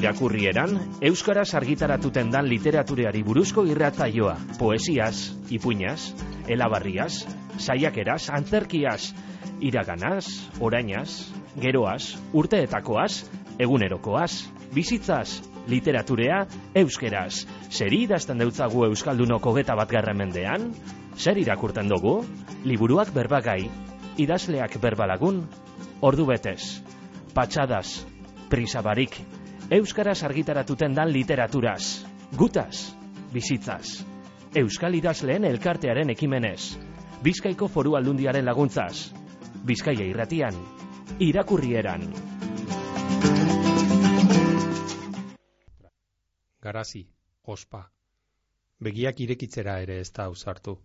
irakurrieran, Euskaraz argitaratuten dan literatureari buruzko irratzaioa, poesiaz, ipuñaz, elabarriaz, saiakeraz, antzerkiaz, iraganaz, orainaz, geroaz, urteetakoaz, egunerokoaz, bizitzaz, literaturea, euskeraz. Zer idazten deutzagu Euskaldunoko geta bat mendean? Zer irakurten dugu? Liburuak berbagai, idazleak berbalagun, ordu betez, patxadas, prisabarik, Euskaraz argitaratuten dan literaturaz, gutaz, bizitzaz, Euskal idazleen elkartearen ekimenez, Bizkaiko foru aldundiaren laguntzaz, Bizkaia irratian, irakurrieran. Garazi, ospa. Begiak irekitzera ere ez da ausartu.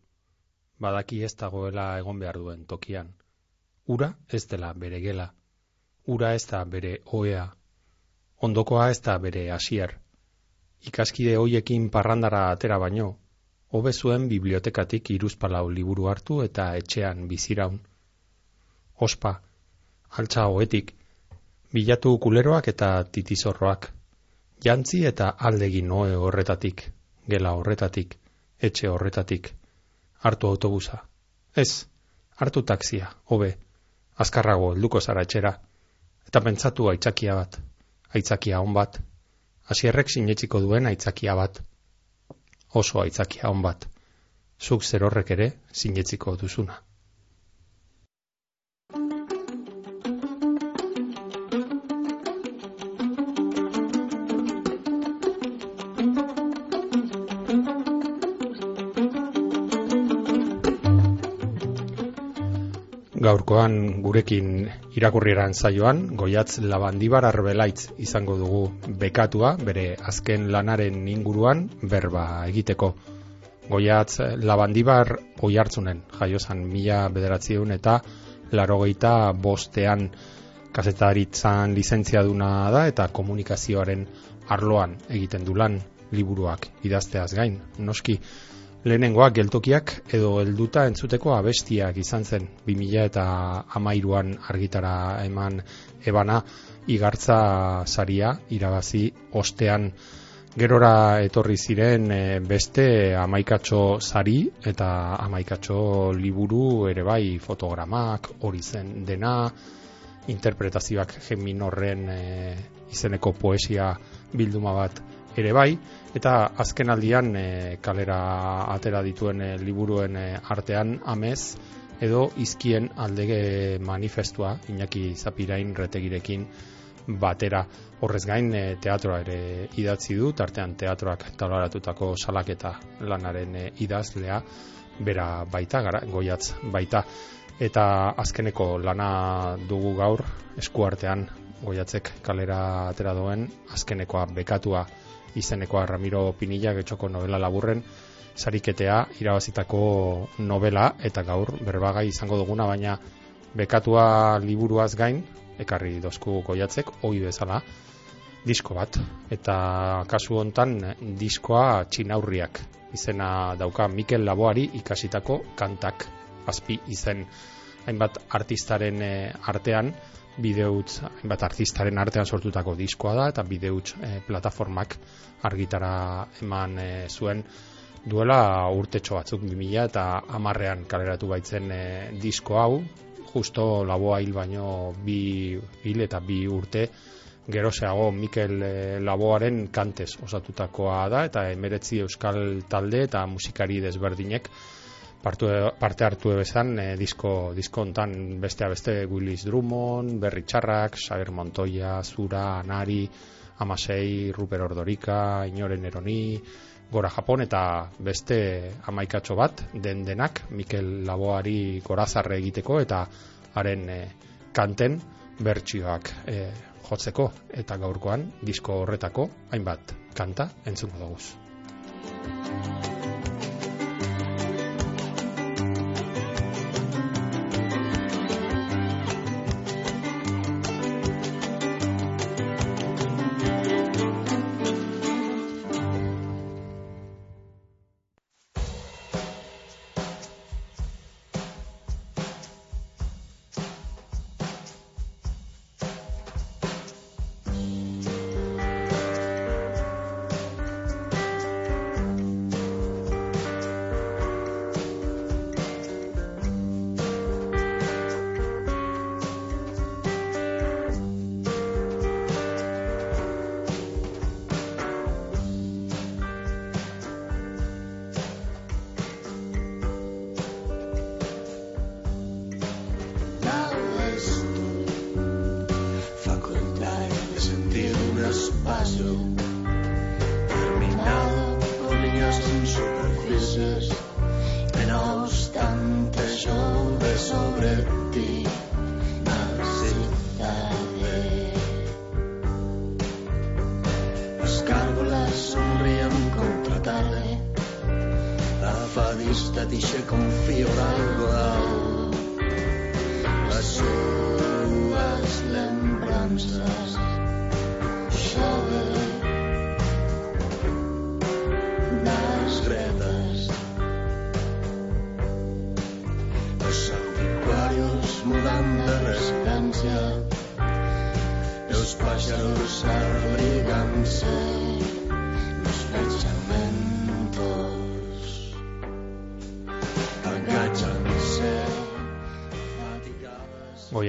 Badaki ez dagoela egon behar duen tokian. Ura ez dela bere gela. Ura ez da bere oea ondokoa ez da bere hasier. Ikaskide hoiekin parrandara atera baino, hobe zuen bibliotekatik iruzpalau liburu hartu eta etxean biziraun. Ospa, altza hoetik, bilatu kuleroak eta titizorroak, jantzi eta aldegin noe horretatik, gela horretatik, etxe horretatik, hartu autobusa. Ez, hartu taksia, hobe, azkarrago helduko zara etxera, eta pentsatu aitzakia bat aitzakia hon bat, hasierrek sinetziko duen aitzakia bat, oso aitzakia hon bat, zuk zer horrek ere sinetziko duzuna. Gaurkoan gurekin irakurrieran zaioan, goiatz labandibar arbelaitz izango dugu bekatua, bere azken lanaren inguruan berba egiteko. Goiatz labandibar oi hartzunen, jaiozan mila bederatzieun eta larogeita bostean kasetaritzan lizentzia duna da eta komunikazioaren arloan egiten du lan liburuak idazteaz gain. Noski, lehenengoak geltokiak edo helduta entzuteko abestiak izan zen. 2000 eta amairuan argitara eman ebana igartza saria irabazi ostean. Gerora etorri ziren eh, beste amaikatxo sari eta amaikatxo liburu ere bai fotogramak hori zen dena interpretazioak geminorren e, izeneko poesia bilduma bat ere bai, eta azken aldian eh, kalera atera dituen e, liburuen e, artean amez, edo izkien aldege manifestua, Iñaki Zapirain retegirekin batera. Horrez gain teatroa ere idatzi du, tartean teatroak taloratutako salaketa lanaren idazlea, bera baita, gara, goiatz baita, eta azkeneko lana dugu gaur, eskuartean goiatzek kalera atera duen, azkenekoa bekatua izenekoa Ramiro Pinilla getxoko novela laburren sariketea irabazitako novela eta gaur berbagai izango duguna baina bekatua liburuaz gain ekarri dozku goiatzek ohi bezala disko bat. Eta kasu hontan diskoa txinaurriak izena dauka Mikel Laboari ikasitako kantak azpi izen. Hainbat artistaren eh, artean bideutz, bat artistaren artean sortutako diskoa da, eta bideutz e, plataformak argitara eman e, zuen. Duela urtetxo batzuk 2000 eta amarrean kaleratu baitzen e, disko hau, justo laboa hil baino bi hil eta bi urte geroseago Mikel e, Laboaren kantez osatutakoa da, eta emeretzi euskal talde eta musikari desberdinek partu, parte hartu ebezan e, disko, disko ontan bestea beste Willis Drummond, Berri Txarrak, Xaber Montoya, Zura, Anari, Amasei, Ruper Ordorika, Inoren Eroni, Gora Japon eta beste amaikatxo bat den denak Mikel Laboari gorazarre egiteko eta haren e, kanten bertsioak e, jotzeko eta gaurkoan disko horretako hainbat kanta entzungo dugu.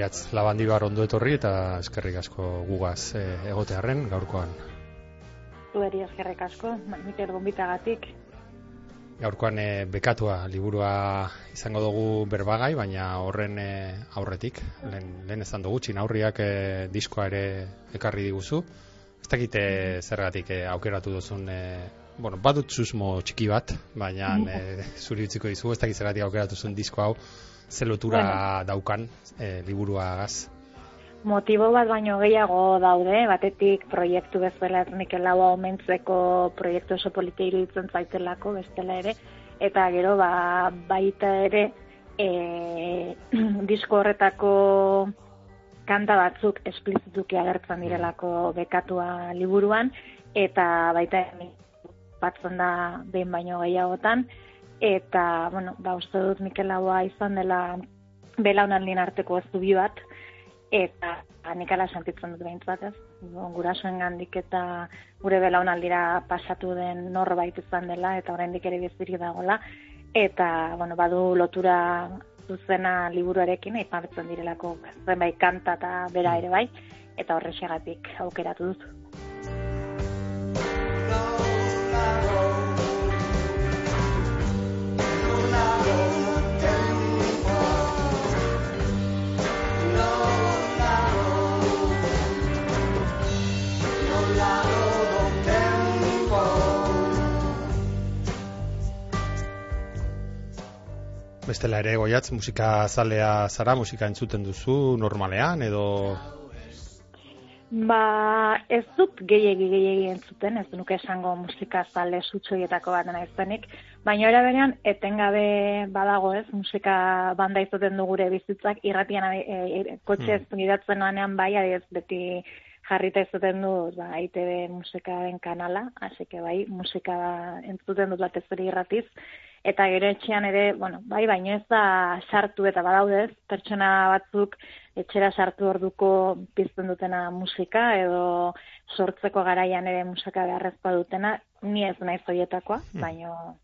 Goiatz, labandibar ondo etorri eta eskerrik asko gugaz e, egotearren gaurkoan. Zueri eskerrik asko, Mikel gombitagatik. Gaurkoan e, bekatua liburua izango dugu berbagai, baina horren e, aurretik, lehen, lehen ezan dugu, txinaurriak e, diskoa ere ekarri diguzu. Ez dakite zergatik e, aukeratu duzun, e, bueno, badut susmo txiki bat, baina e, zuri utziko dizu, ez dakit zergatik aukeratu zuen disko hau, ze lotura daukan e, liburuagaz. Motibo bat baino gehiago daude, batetik proiektu bezala ez Mikel Laua omentzeko proiektu oso polita iruditzen zaitelako bestela ere, eta gero ba, baita ere e, disko horretako kanta batzuk esplizituki agertzen direlako bekatua liburuan, eta baita ere batzen da behin baino gehiagotan, eta, bueno, ba, uste dut Mikel Laua izan dela belaunaldien arteko zubi bat, eta nik ala sentitzen dut behintzat ez. Gurasoen gandik eta gure belaunaldira pasatu den norbait izan dela, eta oraindik ere bizirik dagola, eta, bueno, badu lotura zuzena liburuarekin, aipatzen direlako zenbait kanta eta bera ere bai, eta horrexegatik aukeratu dut. Bestela ere goiatz, musika zalea zara, musika entzuten duzu normalean edo? Ba, ez dut gehiegi gehiegi entzuten, ez nuke esango musika zale sutsoietako bat naizenik, baina era berean etengabe badago ez, musika banda izaten du gure bizitzak, irratian e, e, kotxe ez gidatzen lanean bai, ez beti jarrita izaten du ba, ITB musikaren kanala, hasi que bai, musika entzuten dut batez ere irratiz, eta gero etxean ere, bueno, bai, baino ez da sartu eta badaude ez, pertsona batzuk etxera sartu orduko pizten dutena musika edo sortzeko garaian ere musika beharrezkoa dutena, ni ez naiz hoietakoa, baino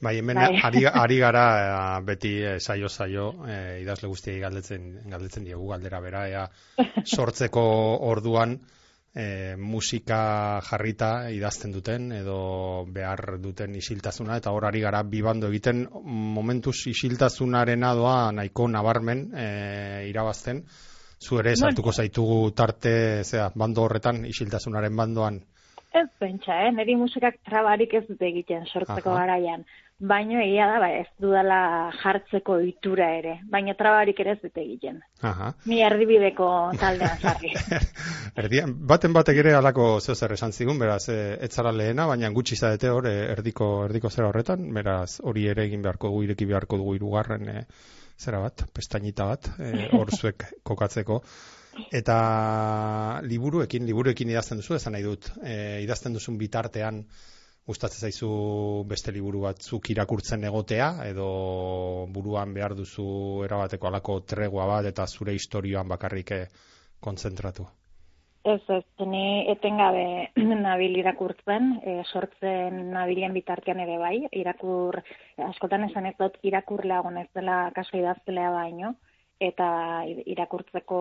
Bai, hemen Bai. ari, ari gara eh, beti eh, saio saio eh, idazle guztiei galdetzen galdetzen diegu galdera bera ea sortzeko orduan eh, musika jarrita idazten duten edo behar duten isiltasuna eta hor ari gara bi bando egiten momentuz isiltasunarena doa nahiko nabarmen eh, irabazten zu ere sartuko zaitugu tarte zera, bando horretan isiltasunaren bandoan Ez pentsa, eh? niri musikak trabarik ez dute egiten sortzeko Aha. garaian. Baino egia da, ba, ez dudala jartzeko ohitura ere. Baina trabarik ere ez dute egiten. Aha. Ni erdibideko taldean sarri. Erdian, baten batek ere alako zeo zer esan zigun, beraz, e, ez zara lehena, baina gutxi zadete hor, e, erdiko, erdiko zera horretan, beraz, hori ere egin beharko dugu, ireki beharko dugu irugarren e, zera bat, pestainita bat, e, hor zuek kokatzeko. Eta liburuekin, liburuekin idazten duzu, esan nahi dut, e, idazten duzun bitartean, gustatzen zaizu beste liburu batzuk irakurtzen egotea, edo buruan behar duzu erabateko alako tregua bat, eta zure historioan bakarrik eh, kontzentratu. Ez, ez, ni etengabe nabil irakurtzen, e, sortzen nabilen bitartean ere bai, irakur, askotan esan ez dut irakurlea ez dela kaso idaztelea baino, eta irakurtzeko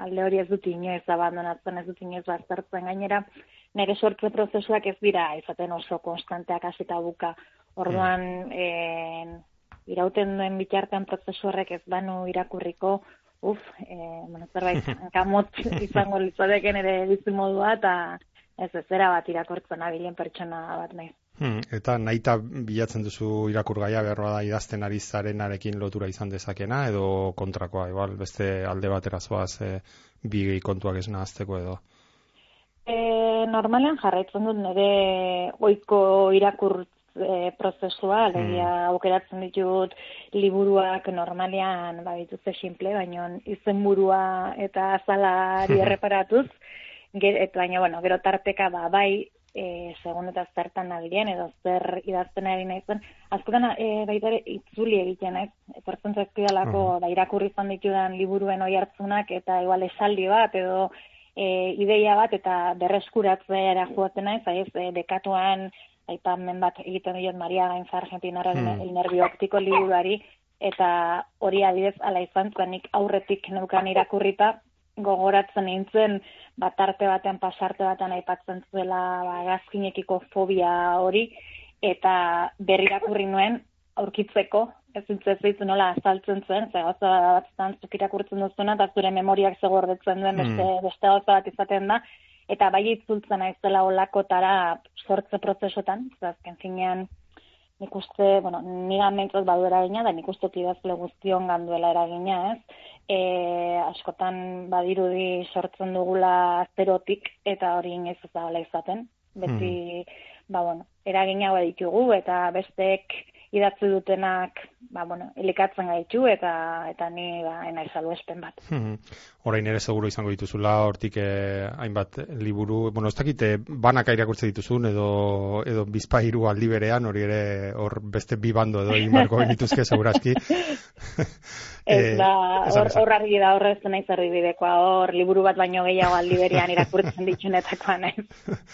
alde hori ez dut inoiz abandonatzen, ez dut inoiz baztertzen gainera, nire sortze prozesuak ez dira izaten oso konstanteak hasita buka. Orduan, eh, irauten duen bitartean prozesu horrek ez banu irakurriko, uf, eh, bueno, zerbait hankamot izango litzateken ere bizimodua, eta Ez ez, bat irakortzen abilen pertsona bat nahi. Hmm, eta naita bilatzen duzu irakurgaia beharroa da idazten ari zarenarekin lotura izan dezakena edo kontrakoa, igual beste alde batera zoaz e, bi kontuak ez nahazteko edo. E, normalean jarraitzen dut nire oiko irakur e, prozesua, alegia aukeratzen ditut liburuak normalean ba dituzte simple, baino izenburua eta azalari erreparatuz, ger, et, baina, bueno, gero tarteka ba, bai, e, segun eta zertan nabilen, edo zer idazten ari naizen, askotan e, baita ere itzuli egiten, ez? Etortzen zaizkidalako, uh -huh. ba, irakurri izan ditudan liburuen oi hartzunak, eta igual esaldi bat, edo e, ideia bat, eta berreskuratzea joaten naiz, ez, e, dekatuan, aipamen bat egiten diot Maria Gainza Argentinaren hmm. el nervio optiko liburuari, eta hori adidez ala izan nik aurretik neukan irakurrita, gogoratzen nintzen, bat arte batean pasarte batean aipatzen zuela ba, gazkinekiko fobia hori, eta berrirakurri nuen aurkitzeko, ez zintze nola azaltzen zuen, ze gauza bat zan zuk irakurtzen duzuna, eta zure memoriak zegordetzen duen beste, mm. beste gauza bat izaten da, eta bai itzultzen aizela olakotara sortze prozesotan, azken finean, nik uste, bueno, niga mentzat badu eragina, da nik uste tidazle guztion ganduela eragina, ez? E, askotan badirudi sortzen dugula zerotik, eta hori inoiz ez da izaten. Beti, hmm. ba, bueno, eragina ditugu, eta bestek idatzi dutenak ba, bueno, elikatzen gaitu eta eta ni ba, ena izalu espen bat. Hmm. Orain ere seguro izango dituzula, hortik eh, hainbat liburu, bueno, ez dakite banak irakurtze dituzun edo, edo bizpairu aldi berean, hori ere hor beste bi bando edo egin barko dituzke segurazki. Ez eh, da, hor argi da horrez naiz bidekoa, hor liburu bat baino gehiago aldi berean irakurtzen ditxunetakoa naiz.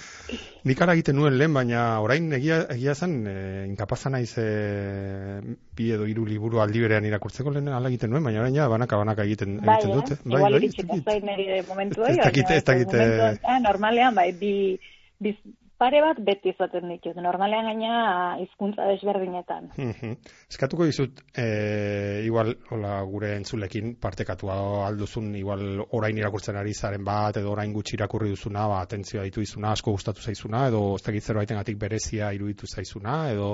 Nik ara egiten nuen lehen, baina orain egia, egia zen, e, inkapazan naiz e, bi edo hiru liburu aldi berean irakurtzeko lehen ala egiten nuen, baina orain ja banaka banaka egiten, bai, egiten dute. Bai, bai, ez dakit. nire momentu ez dakit, ez dakit. Eh, normalean, bai, bi, bi, pare bat beti izaten ditut. Normalean gaina hizkuntza desberdinetan. Eskatuko dizut, e, igual, hola, gure entzulekin partekatu alduzun, igual, orain irakurtzen ari zaren bat, edo orain gutxi irakurri duzuna, ba, atentzioa ditu izuna, asko gustatu zaizuna, edo ez dakit zerbait berezia iruditu zaizuna, edo...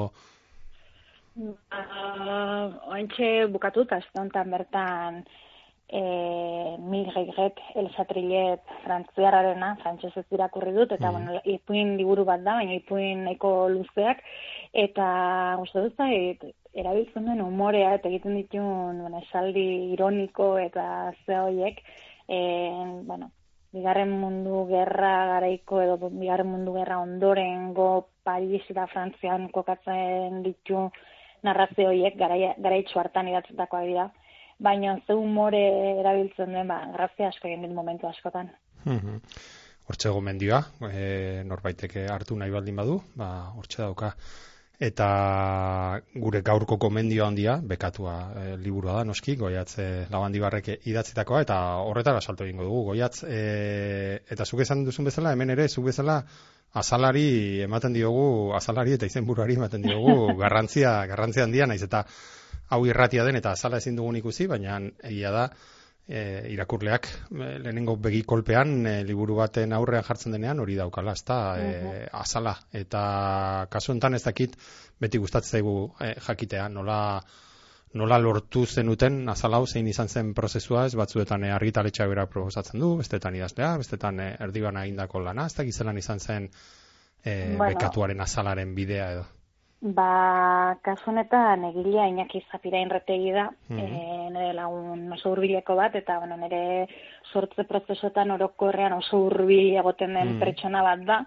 Uh, ointxe bukatu, eta bertan, eh mi regret el satrillet frantziararena frantsesez irakurri dut eta mm. bueno ipuin liburu bat da baina ipuin nahiko luzeak eta gustu dut zait erabiltzen den umorea eta egiten ditun bueno esaldi ironiko eta ze hoiek eh bueno bigarren mundu gerra garaiko edo bigarren mundu gerra ondorengo Paris eta Frantzian kokatzen ditu narrazio hoiek garaitxo hartan idatzetakoa dira baina ze humore erabiltzen duen, ba, grazia asko egin dit momentu askotan. Mhm. Hortxe gomendioa, e, norbaiteke hartu nahi baldin badu, ba, hortxe dauka. Eta gure gaurko komendio handia, bekatua e, liburua da, noski, goiatze labandibarrek idatzitakoa, eta horretara salto egingo dugu, goiatz, e, eta zuk esan duzun bezala, hemen ere, zuk bezala, azalari ematen diogu, azalari eta izenburuari ematen diogu, garrantzia, garrantzia handia, naiz eta hau irratia den eta azala ezin dugun ikusi, baina egia da e, irakurleak e, lehenengo begi kolpean e, liburu baten aurrean jartzen denean hori daukala, ezta e, azala. Eta kasu hontan ez dakit beti gustatzen zaigu e, jakitea nola nola lortu zenuten azala hau zein izan zen prozesua, ez batzuetan e, argitaletxa bera proposatzen du, bestetan idaztea, bestetan e, erdibana egindako lana, ez dakit zelan izan zen e, bekatuaren azalaren bidea edo. Ba, kasu honetan egilea Iñaki Zapira inretegi da, mm -hmm. nire lagun oso hurbileko bat, eta bueno, nire sortze prozesotan orokorrean oso hurbil egoten den mm pertsona bat da.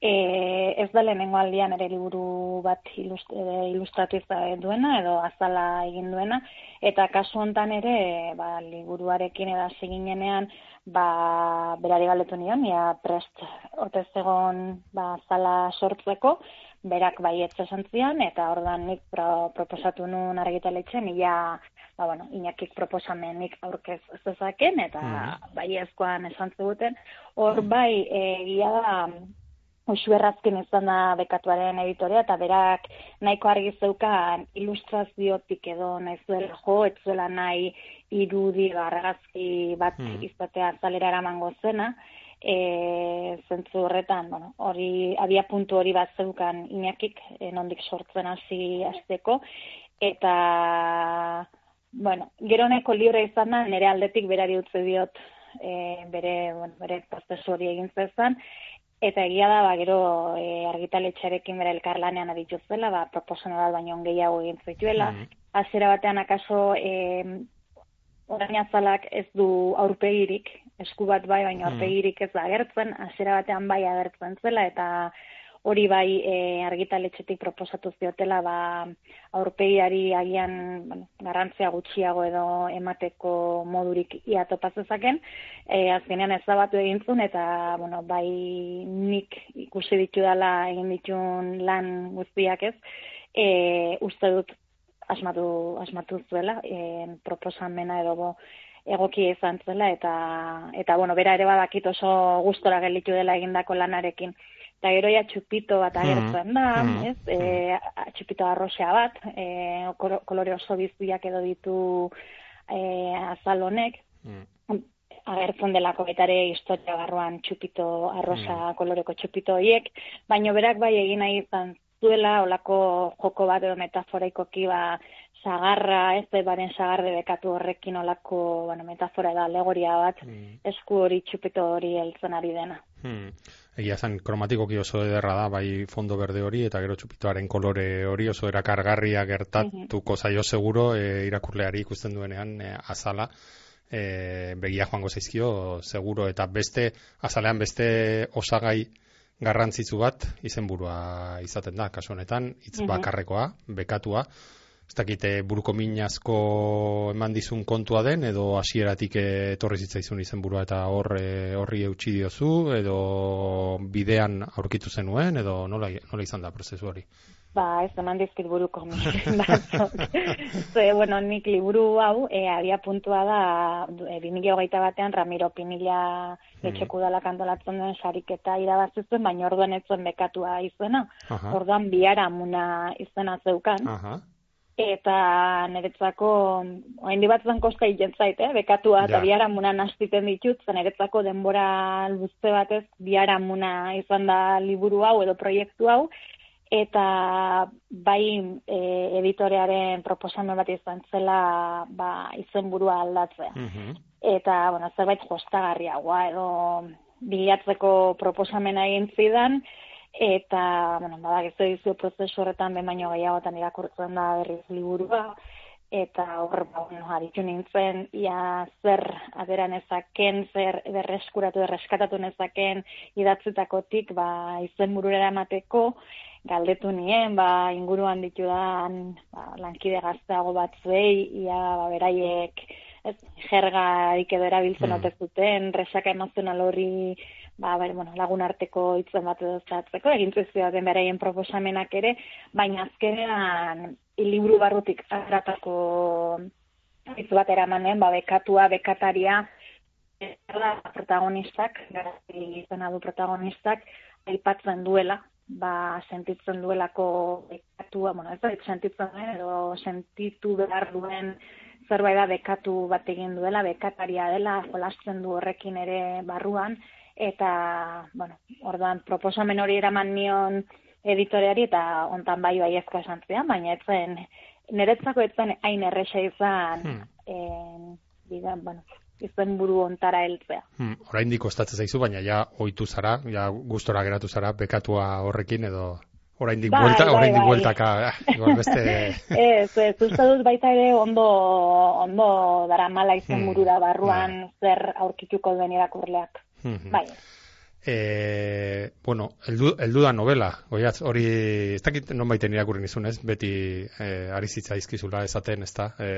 E, ez da lehenengo aldian ere liburu bat ilust, ilustratu duena, edo azala egin duena, eta kasu honetan ere, ba, liburuarekin eda seginenean, ba, berari galetu nion, ja prest otez egon ba, azala sortzeko, berak baietz esan zian, eta ordan nik pro, proposatu nuen argitaletxen, ia, ba, bueno, inakik proposamenik aurkez zezaken, eta mm. baiezkoan esan ziguten. Hor bai, egia da, Osu errazkin izan da bekatuaren editorea, eta berak nahiko argi zeukan ilustraziotik edo nahi zuela jo, ez zuela nahi irudi argazki bat mm. izatea zalera eramango zena, e, zentzu horretan, bueno, hori, abia puntu hori bat zeukan inakik, e, nondik sortzen hasi azteko, eta, bueno, gero neko libre izan da, nire aldetik berari utzi diot, e, bere, bueno, bere prozesu hori egin zezan, eta egia da, ba, gero e, argitaletxarekin bere elkarlanean aditu zela, ba, proposan baino gehiago egin zituela, mm -hmm. batean akaso, e, orain azalak ez du aurpegirik, esku bat bai, baina hmm. aurpegirik ez da agertzen, hasiera batean bai agertzen zela, eta hori bai e, argitaletxetik proposatu ziotela ba, aurpegiari agian bueno, garrantzia gutxiago edo emateko modurik ia topazezaken. E, azkenean ez zabatu egin zuen, eta bueno, bai nik ikusi ditu dela egin ditun lan guztiak ez, e, uste dut asmatu, asmatu zuela, e, proposamena edo bo, egoki izan zela eta eta bueno, bera ere badakit oso gustora gelditu dela egindako lanarekin. Eta gero ja txupito bat agertzen da, mm ez? E, txupito arrosea bat, e, kolore oso biziak edo ditu e, azal honek. Mm. agertzen delako betare historia barruan txupito arrosa mm. koloreko txupito hiek, baino berak bai egin nahi izan zuela, olako joko bat edo metaforaikoki ba, sagarra, ez baren sagarre bekatu horrekin olako, bueno, metafora da, alegoria bat, mm. esku hori txupito hori heltzen ari dena. Hmm. Egia zen, kromatikoki oso ederra da, bai fondo berde hori, eta gero txupitoaren kolore hori oso erakargarria gertatuko zaio seguro, e, irakurleari ikusten duenean e, azala, e, begia joango zaizkio, seguro, eta beste, azalean beste osagai garrantzitsu bat, izenburua izaten da, kasu honetan, hitz bakarrekoa, bekatua, ez dakite buruko minazko eman dizun kontua den, edo hasieratik etorri zitzaizun izenburua eta hor eh, horri eutxi diozu, edo bidean aurkitu zenuen, edo nola, nola izan da prozesu hori? Ba, ez eman dizkit buruko batzok. Ze, bueno, nik liburu hau, e, abia puntua da, e, hogeita batean, Ramiro Pinilla hmm. etxeku dala kantolatzen duen sariketa irabazizuen, baina orduan ez zuen bekatua izena. Orduan biara muna izena zeukan. Aha eta niretzako orain di batzen kosta egiten zait, eh? bekatua eta biharamuna nastiten ditut, zen niretzako denbora luze batez biharamuna izan da liburu hau edo proiektu hau, eta bai e, editorearen proposamen bat izan zela ba, izenburua aldatzea. Mhm. Eta, bueno, zerbait jostagarriagoa edo bilatzeko proposamena egin zidan, eta, bueno, bada, ez dizu prozesu horretan ben baino gehiagotan irakurtzen da berriz liburua, eta hor, ba, bueno, haritu nintzen, ia zer aderan ezaken, zer berreskuratu, berreskatatu nezaken idatzetakotik, ba, izen bururera emateko, galdetu nien, ba, inguruan ditudan ba, lankide gazteago bat zuei, ia, ba, beraiek, ez, jerga edo erabiltzen mm. otezuten, resaka emozional hori ba, bai, bueno, lagun arteko hitzen bat edo egin zuzio den beraien proposamenak ere, baina azkenean liburu barrutik agratako hitz bat eramanen, ba, bekatua, bekataria, eta protagonistak, izan du protagonistak, aipatzen duela, ba, sentitzen duelako bekatua, bueno, ez da, sentitzen duen, edo sentitu behar duen zerbait da bekatu bat egin duela, bekataria dela, jolasten du horrekin ere barruan, eta, bueno, orduan proposamen hori eraman nion editoreari eta ontan bai bai ezko esan zian, baina etzen, niretzako etzen hain erresa izan, hmm. en, bidan, bueno, izen buru ontara heltzea. Hmm, orain diko zaizu, baina ja oitu zara, ja gustora geratu zara, bekatua horrekin edo orain dik bai, buelta, bai, orain dik bai. bueltaka, bai. beste... ez, ez, uste dut baita ere ondo, ondo dara mala izen hmm. burura barruan bai. zer aurkituko den irakurleak. Bai. E, bueno, eldu, eldu da novela, oiatz, hori, ez dakit non baiten irakurri nizun, ez? Beti e, ari zitza izkizula esaten, ez da? E,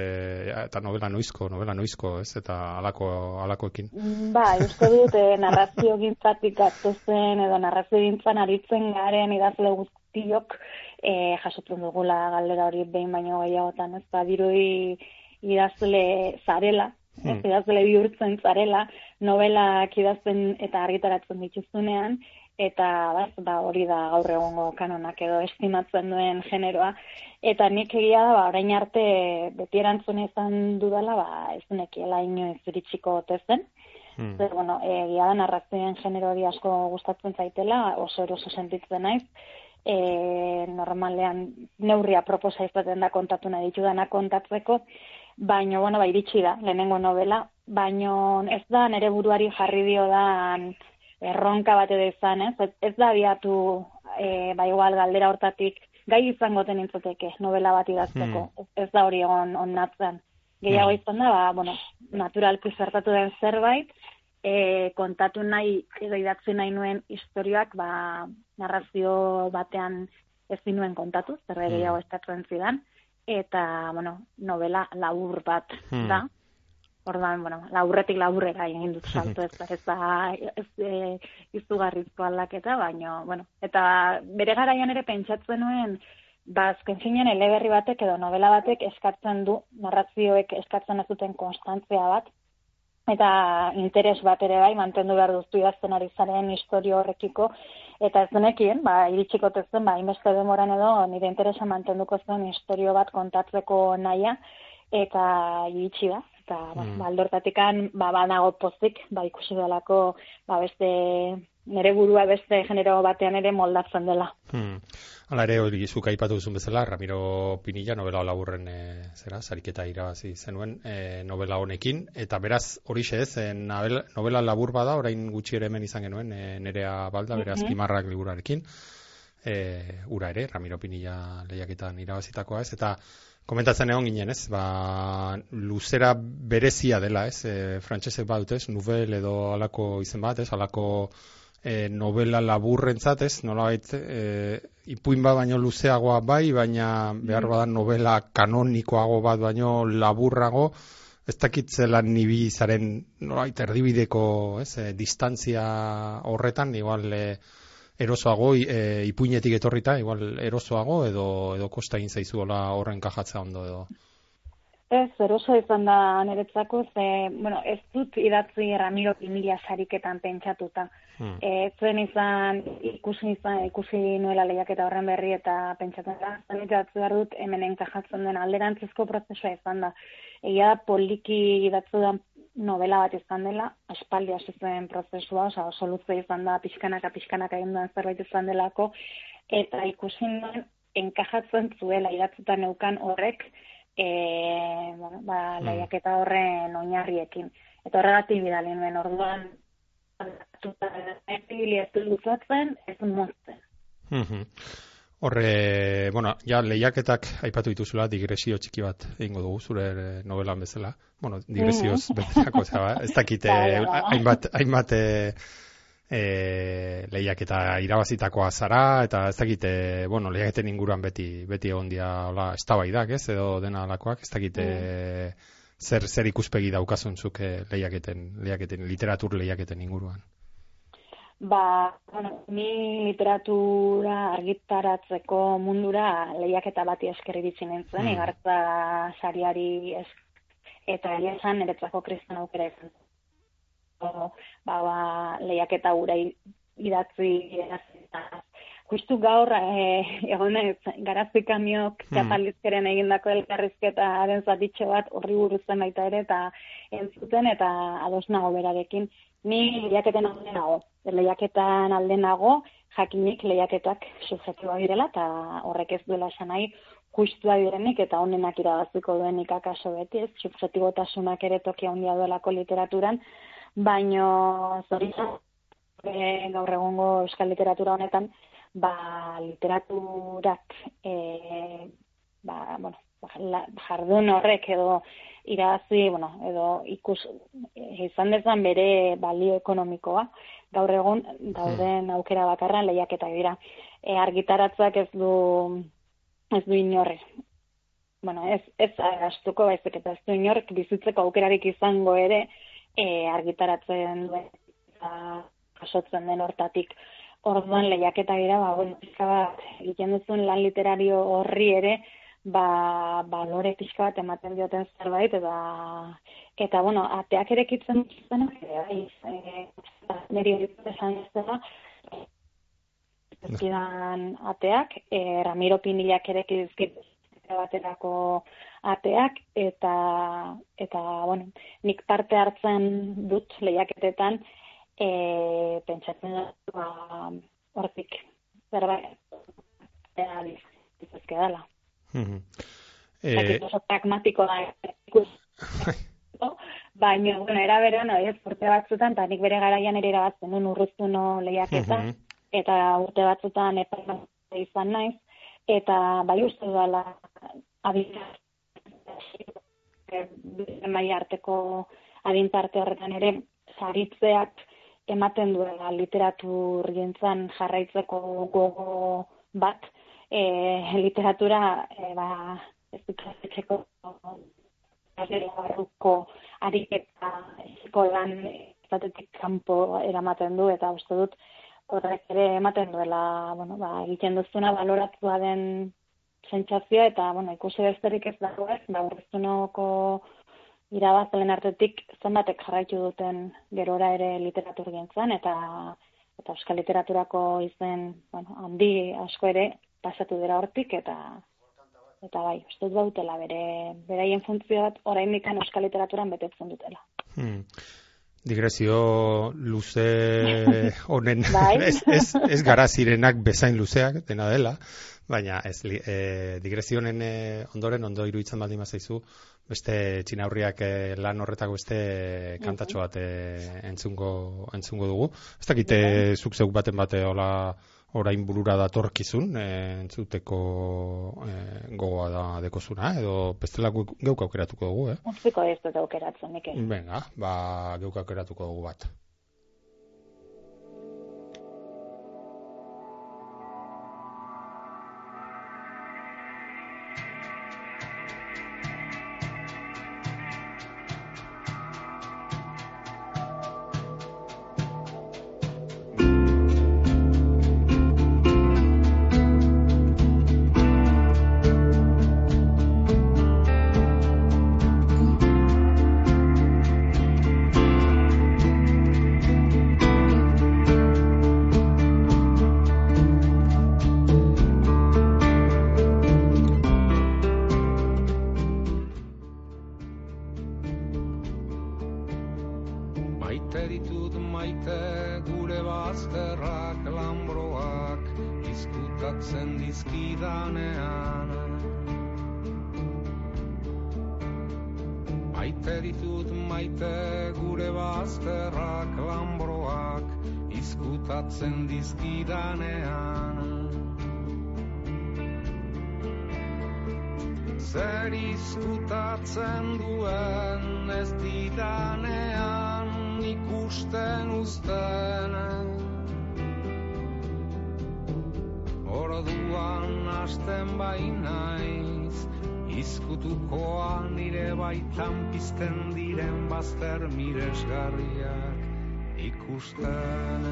eta novela noizko, novela noizko, ez? Eta alako, alakoekin. Ba, uste dut, e, narrazio gintzatik zen, edo narrazio gintzan aritzen garen idazle guztiok e, jasotzen dugula galdera hori behin baino gehiagotan, ez da, dirui idazle zarela, hmm. idazle bihurtzen zarela, novelak idazten eta argitaratzen dituzunean, eta ba, ba, hori da gaur egongo kanonak edo estimatzen duen generoa. Eta nik egia da, ba, orain arte beti erantzun izan dudala, ba, ez nekiela inoiz iritsiko otezen. Hmm. Zer, bueno, egia da narrazioen genero hori asko gustatzen zaitela, oso eroso sentitzen naiz, e, normalean neurria proposa izaten da kontatu nahi ditudana kontatzeko, baino, bueno, bai, iritsi da, lehenengo novela, baino ez da nere buruari jarri dio da erronka bat edo izan, ez? Ez da biatu, e, ba, igual, galdera hortatik, gai izango tenintzoteke novela bat idazteko, hmm. ez da hori egon onnatzen gehiago hmm. izan da, ba, bueno, naturalki zertatu den zerbait, e, kontatu nahi edo idatzi nahi nuen historiak, ba, narrazio batean ez nuen kontatu, zer mm. gehiago estatuen zidan, eta, bueno, novela labur bat hmm. da, Ordan, bueno, laburretik laburrera egin dut salto ez da, ez da, ez e, izugarrizko aldaketa, baino, bueno, eta bere garaian ere pentsatzen nuen, ba, azken zinen, eleberri batek edo novela batek eskatzen du, narrazioek eskatzen ez duten konstantzia bat, eta interes bat ere bai, mantendu behar duztu idazten ari zaren historio horrekiko, eta ez denekien, ba, iritsiko tezen, ba, inbeste demoran edo, nire interesa mantenduko zen historio bat kontatzeko naia, eta iritsi da, eta ba, mm. ba, aldortatikan, ba, banago pozik, ba, ikusi delako, ba, beste, nire burua beste genero batean ere moldatzen dela. Hmm. Hala ere, hori zuk aipatu duzun bezala, Ramiro Pinilla novela laburren e, zera, sariketa irabazi zenuen e, novela honekin, eta beraz hori ez, e, novela labur bada, orain gutxi ere hemen izan genuen, e, nerea balda, beraz mm -hmm. liburarekin, e, ura ere, Ramiro Pinilla lehiaketan irabazitakoa ez, eta komentatzen egon ginen ez, ba, luzera berezia dela ez, e, frantsesek badut ez, nuvel edo alako izen bat ez, alako e, novela laburrentzat, ez? Nolabait e, ipuin bat baino luzeagoa bai, baina behar mm. badan novela kanonikoago bat baino laburrago, ez dakitzela nibi zaren nolabait erdibideko, ez? E, distantzia horretan, igual e, erosoago e, ipuinetik etorrita, igual erosoago edo edo kosta egin zaizuola horren kajatza ondo edo. Ez, eroso izan da niretzako, ze, bueno, ez dut idatzi Ramiro Pimila sariketan pentsatuta. Hmm. E, zuen izan, ikusi izan, ikusi nuela lehiak eta horren berri eta pentsatzen da, zan idatzi behar dut hemen enkajatzen den alderantzizko prozesua izan da. Egia da poliki idatzu da novela bat izan dela, aspaldi hasi zen prozesua, oza, oso luze izan da, pixkanaka, pixkanaka egin duen zerbait izan delako, eta ikusi nuen enkajatzen zuela idatzuta neukan horrek, e, bueno, ba, mm. lehiaketa horren oinarriekin. Eta horregatik bidali nuen orduan, ez luzatzen, ez mozten. Horre, bueno, ja, lehiaketak aipatu dituzula, digresio txiki bat egingo dugu, zure novelan bezala. Bueno, digresioz mm. bezalako, ez dakite, bai, bai. hainbat, hainbat, e, lehiak eta irabazitakoa zara, eta ez dakite, bueno, lehiaketen inguruan beti, beti egon dia, hola, estabaidak, ez, edo dena alakoak, ez dakite, mm. zer, zer ikuspegi daukazuntzuk lehiaketen, lehiaketen, literatur lehiaketen inguruan. Ba, bueno, ni literatura argitaratzeko mundura lehiaketa bati eskeri ditzen entzuen, mm. igartza sariari ez, eta esan niretzako kristan aukera izan ba, ba, lehiaketa gura idatzi justu gaur e, egon garazpi kamiok hmm. egindako elkarrizketa den zatitxo bat horri buruzen baita ere eta entzuten eta ados nago berarekin. Ni lehiaketen alde nago. Lehiaketan alde nago jakinik lehiaketak subjetiboa direla eta horrek ez duela esan nahi justua direnik eta honenak irabaziko duenik akaso beti, ez subjetibotasunak ere tokia handia duelako literaturan, baino zoritza e, gaur egungo euskal literatura honetan ba literaturak e, ba, bueno, jardun horrek edo irazi, bueno, edo ikus izan dezan bere balio ekonomikoa gaur egun dauden hmm. aukera bakarra lehiaketa dira. E, argitaratzak ez du ez du inorre. Bueno, ez ez astuko baizik eta ez du inork bizitzeko aukerarik izango ere e, argitaratzen duen eta jasotzen den hortatik. Orduan lehiaketa dira, ba, bueno, pizka bat, egiten duzun lan literario horri ere, ba, balore pixka bat ematen dioten zerbait, eta, eta bueno, ateak ere kitzen duzuen, bai, e, niri hori esan ez dela, ateak, e, Ramiro Pinilak ere kizkit urte baterako ateak eta eta bueno, nik parte hartzen dut lehiaketetan eh pentsatzen dut ba hortik zerbait eta dizke dela. Mhm. Eh, oso pragmatikoa ikus. Baina, bueno, era berean, ez, urte batzutan, eta nik bere garaian ere irabatzen nuen urruztuno lehiaketa, Mhm. eta urte batzutan epaimata izan naiz, eta bai uste dela adintzarte mai arteko adintzarte horretan ere saritzeak ematen duela literatur gintzan jarraitzeko gogo bat, e, literatura e, ba, ez dut etxeko barruko ariketa esiko lan zatetik kanpo eramaten du eta uste dut horrek ere ematen duela, bueno, ba, egiten duzuna baloratua den sentsazioa eta bueno, ikusi besterik ez dago ez, ba urreztunoko irabazlen artetik zenbatek jarraitu duten gerora ere literatur gintzan eta eta euskal literaturako izen, bueno, handi asko ere pasatu dira hortik eta eta bai, uste dut bautela bere beraien funtzio bat oraindik euskal literaturan betetzen dutela. Hmm. Digresio luze honen Bai. ez, ez, ez gara zirenak bezain luzeak dena dela, baina ez e, digresio honen e, ondoren ondo iruditzen baldin bazaizu beste txinaurriak e, lan horretako beste kantatxo bat e, entzungo, entzungo dugu. Ez dakite zuk zeuk baten bate hola orain burura datorkizun e, entzuteko e, gogoa da dekozuna, edo bestela geuk aukeratuko dugu, eh? Utziko ez dut aukeratzen. Venga, ba, geuk aukeratuko dugu bat. Maite ditut maite gure bazterrak lambroak izkutatzen dizkidanean. Zer izkutatzen duen ez didanean ikusten uzten. Orduan hasten bainaiz Izkutukoa nire baitan pizten diren bazter miresgarriak ikusten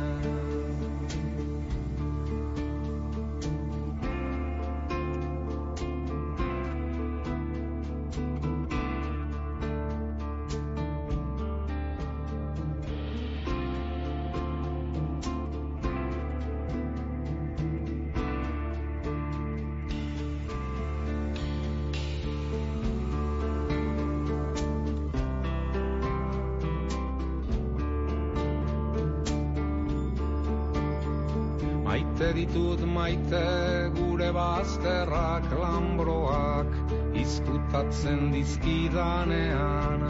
izkutatzen dizkidanean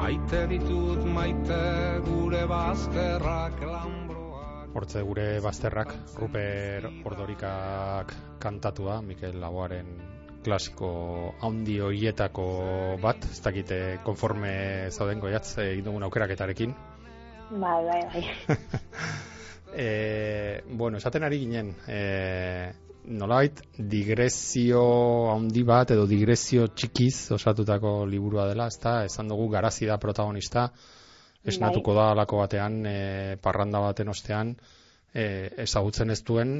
Maite ditut maite gure bazterrak lambroak Hortze gure bazterrak, Ruper Ordorikak kantatua, Mikel Laboaren klasiko handi horietako bat, ez dakite konforme zauden goiatz egin dugun aukeraketarekin. Bai, bai, bai. E, bueno, esaten ari ginen, e, nolabait digresio handi bat edo digresio txikiz osatutako liburua dela, ezta? Esan dugu garazi da protagonista, esnatuko da alako batean, e, parranda baten ostean, e, ezagutzen ez duen,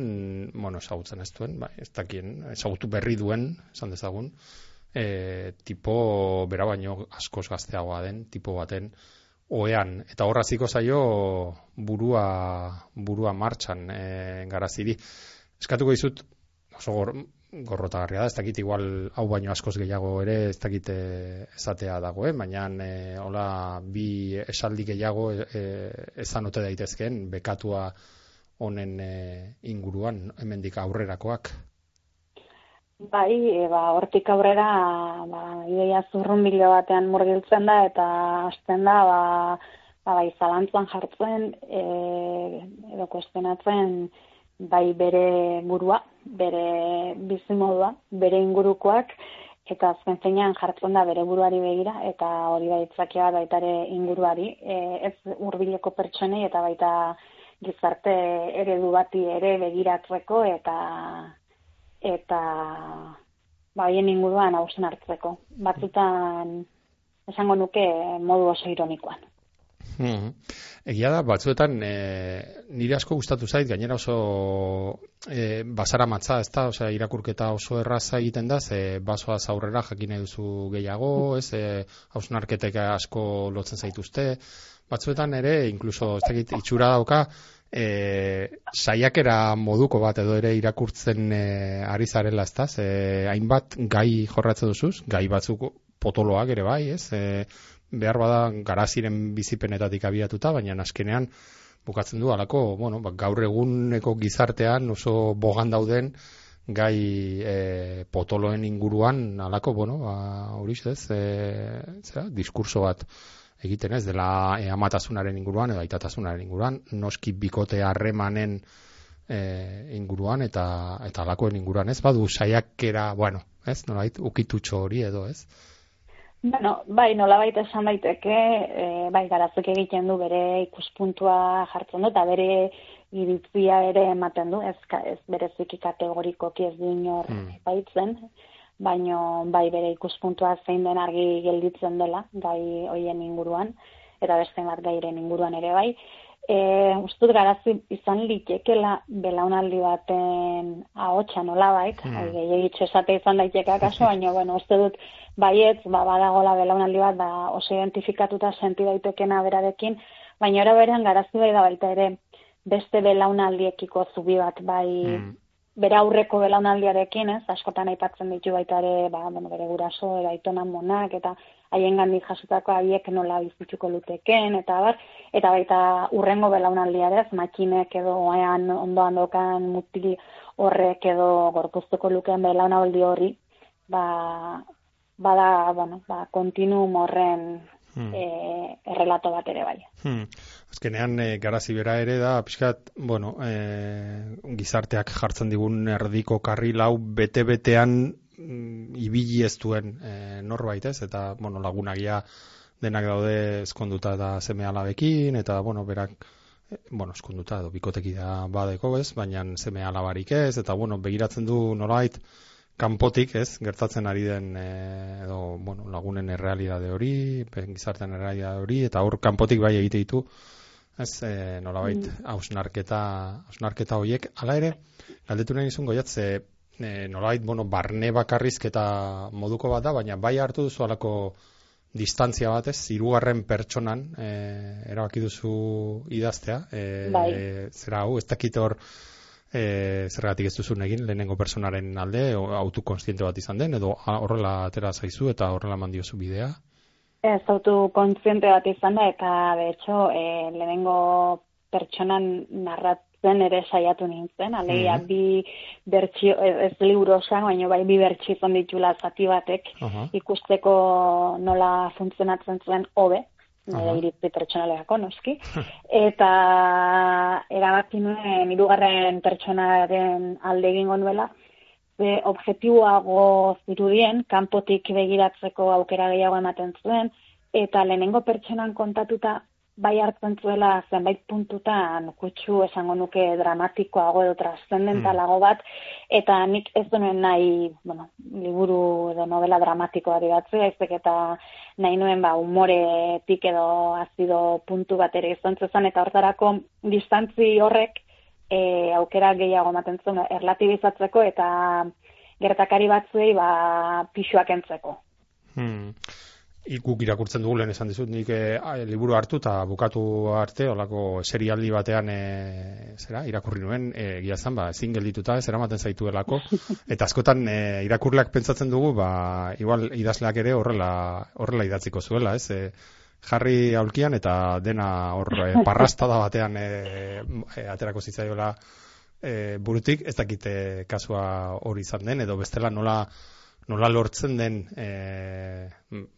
bueno, ezagutzen ez duen, bai, ez dakien, ezagutu berri duen, esan dezagun, e, tipo bera baino askoz gazteagoa den, tipo baten, oean, eta horra ziko zaio burua, burua martxan e, garaziri. eskatuko dizut oso gor, gorrotagarria da, ez dakit igual hau baino askoz gehiago ere ez dakit eh, esatea dagoen, baina e, hola bi esaldi gehiago e, ezan ote daitezkeen bekatua honen e, inguruan hemendik aurrerakoak. Bai, e, ba, hortik aurrera, ba, ideia zurrun bilo batean murgiltzen da, eta hasten da, ba, ba, bai, zalantzan jartzen, e, edo kuestionatzen, bai bere burua, bere bizimodua, bere ingurukoak, eta azken zeinan jartzen da bere buruari begira, eta hori baitzakia baitare inguruari, e, ez hurbileko pertsonei eta baita gizarte eredu bati ere begiratzeko eta eta baien inguruan hausen hartzeko. Batzutan esango nuke modu oso ironikoan. Mm Egia da, batzuetan e, nire asko gustatu zait, gainera oso e, basara matza, ez da, osea, irakurketa oso erraza egiten da, ze basoa aurrera jakine duzu gehiago, ez, e, hausnarketek asko lotzen zaituzte, batzuetan ere, inkluso, ez dakit, itxura dauka, e, saiakera moduko bat edo ere irakurtzen e, ari zarela, ez da, ze hainbat gai jorratzen duzuz, gai batzuk potoloak ere bai, ez, e, behar bada garaziren bizipenetatik abiatuta, baina azkenean bukatzen du alako, bueno, ba, gaur eguneko gizartean oso bogan dauden gai e, potoloen inguruan alako, bueno, ba, hori ez, e, zera, diskurso bat egiten ez, dela e, amatasunaren inguruan edo aitatasunaren inguruan, noski bikote harremanen e, inguruan eta eta alakoen inguruan ez, badu saiakera, bueno, ez, nolait, ukitutxo hori edo ez, Bueno, bai, nola baita esan daiteke, e, bai, garazuk egiten du bere ikuspuntua jartzen du, eta bere iritzia ere ematen du, ez, ez bere ziki kategorikoki ez din hor hmm. baitzen, baino bai bere ikuspuntua zein den argi gelditzen dela, gai hoien inguruan, eta beste bat gairen inguruan ere bai, E, ustut garazi izan litekela belaunaldi baten ahotsa nolabait, hmm. gehiagitxo esate izan daiteke kaso, baina bueno, uste dut baietz, ba, badagola belaunaldi bat, ba, oso identifikatuta senti daitekena berarekin, baina ora berean garazi bai da baita ere beste belaunaldiekiko zubi bat bai hmm. bera aurreko belaunaldiarekin, ez, askotan aipatzen ditu baita ere, ba, bueno, bere guraso, eraitona monak, eta haien gandik jasotako haiek nola bizitzuko luteken, eta bar, eta baita urrengo belaunaldiarez, makinek edo oean ondoan dokan mutil horrek edo gorpuztuko lukeen belaunaldi hori, ba, bada, bueno, ba, kontinuum horren hmm. e, errelato bat ere bai. Hmm. Azkenean, e, garazi bera ere da, pixkat, bueno, e, gizarteak jartzen digun erdiko karri lau bete-betean mm, ibili ez duen e, norbait ez, eta bueno, lagunagia denak daude eskonduta da seme alabekin, eta bueno, berak bueno, eskonduta edo bikoteki da badeko ez, baina seme alabarik ez, eta bueno, begiratzen du nolait kanpotik ez, gertatzen ari den e, edo bueno, lagunen errealidade hori, gizartean errealidade hori, eta hor kanpotik bai egite ditu, ez, e, nolabait, mm. hausnarketa, hausnarketa horiek, hala ere, galdetu nahi nizun goiatze, e, nolait, bueno, barne bakarrizketa moduko bat da, baina bai hartu duzu alako distantzia batez, hirugarren pertsonan e, erabaki duzu idaztea, e, bai. zera hau, ez dakit hor e, zergatik ez duzun egin lehenengo personaren alde, autokonstiente bat izan den, edo horrela atera zaizu eta horrela mandiozu bidea? Ez autokonstiente bat izan da, eta de hecho, e, lehenengo pertsonan narrat zen ere saiatu nintzen, alegia mm -hmm. bi bertsi, ez liburu osan, baina bai bi bertsi izan ditula zati batek ikusteko nola funtzionatzen zuen hobe, nire iritzi pertsonaleako noski, eta erabaki nuen irugarren pertsonaren alde egingo nuela, ze objektiboago zirudien, kanpotik begiratzeko aukera gehiago ematen zuen, eta lehenengo pertsonan kontatuta bai hartzen zuela zenbait puntutan kutsu esango nuke dramatikoago edo trascendentalago mm. bat eta nik ez duen nahi, bueno, liburu edo novela dramatikoa digatzu, ezek eta nahi nuen ba umoretik edo azido puntu bat ere izan zezan eta hortarako distantzi horrek e, aukera gehiago ematen zuen erlatibizatzeko eta gertakari batzuei ba pixuak entzeko. Hmm ikuk irakurtzen dugu lehen esan dizut, nik e, liburu hartu eta bukatu arte, olako serialdi batean e, zera, irakurri nuen, e, egia zan, ba, ezin geldituta, ez eramaten zaituelako, eta askotan e, irakurleak pentsatzen dugu, ba, igual idazleak ere horrela, horrela idatziko zuela, ez, e, jarri aulkian eta dena hor e, parrastada batean e, e, aterako zitzaiola e, burutik, ez dakite kasua hori izan den, edo bestela nola nola lortzen den e,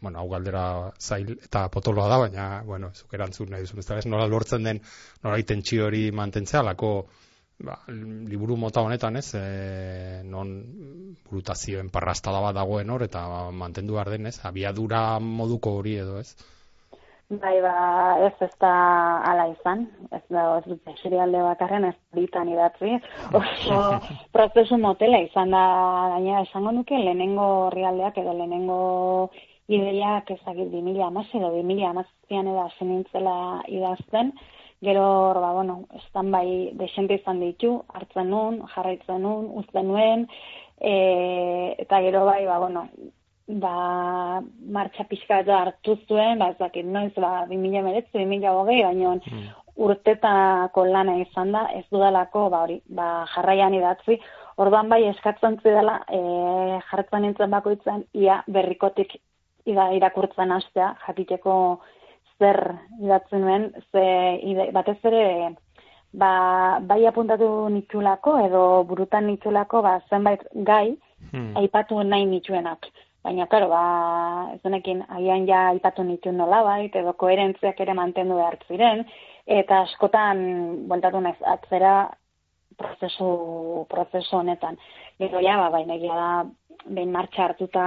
bueno, hau galdera zail eta potoloa da, baina bueno, zuk erantzun nahi duzu, ez? Nola lortzen den nola tentsi hori mantentzea lako ba, liburu mota honetan ez? E, non burutazioen parrastada bat dagoen hor eta mantendu behar den ez? Abiadura moduko hori edo ez Bai, ba, ez ez da ala izan, ez da, ez dut serialde bakarren ez ditan idatzi, oso prozesu motela izan da, gaina esango nuke, lehenengo rialdeak edo lehenengo ideiak ezagit 2000 amaz edo 2000 amazian edo zenintzela idazten, gero, ba, bueno, estan bai desente izan ditu, hartzen nun, jarraitzen nun, uzten nuen, e, eta gero bai, ba, bueno, ba, martxa pixka eta hartu zuen, ba, ez dakit, noiz, ba, 2000 meretzu, 2000 hogei, baina mm. urtetako lana izan da, ez dudalako, ba, hori, ba, jarraian idatzi, orduan bai eskatzen dela e, jarretzen nintzen bakoitzen, ia berrikotik ida, irakurtzen hastea, jakiteko zer idatzen nuen, ze, ide, batez ere, ba, bai apuntatu nitulako, edo burutan nitulako, ba, zenbait gai, hmm. aipatu nahi nituenak. Baina, karo, ba, ez denekin, agian ja ipatu nitu nola bait, edo koherentziak ere mantendu behar ziren, eta askotan, bueltatu naiz, atzera prozesu, prozesu honetan. Gero, ja, ba, baina, egia da, behin martxa hartuta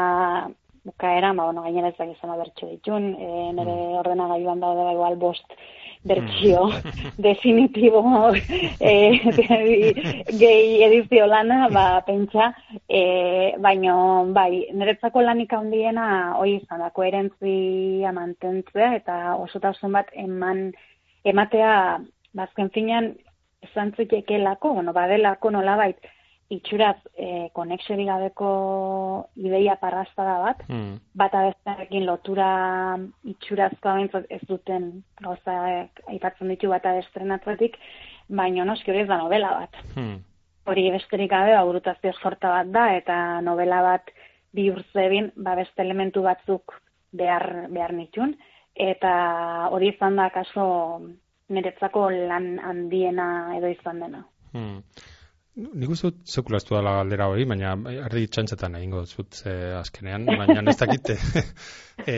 bukaera, ba, bueno, gainera ez da gizena bertxo ditun, e, nire mm. ordenagailuan daude, ba, igual, bost, bertsio mm. definitibo eh, gehi edizio lana, ba, pentsa, eh, baino, bai, niretzako lanik handiena hoi izan da, koherentzia mantentzea eta osotasun bat eman, ematea, bazken finean, zantzik ekelako, bueno, badelako nolabait, itxuraz e, konexeri gabeko ideia parrasta da bat, mm. bata bestearekin lotura itxurazkoa bentzat ez duten gauza aipatzen ditu bata estrenatzetik, baina noski hori ez da novela bat. Mm. Hori besterik gabe, aurutazio sorta bat da, eta novela bat bi urzebin, ba beste elementu batzuk behar, behar nitun, eta hori izan da kaso niretzako lan handiena edo izan dena. Hmm. Nik uste dut zekulaztu dela galdera hori, baina erdi txantzetan egingo zut e, azkenean, baina ez dakit e,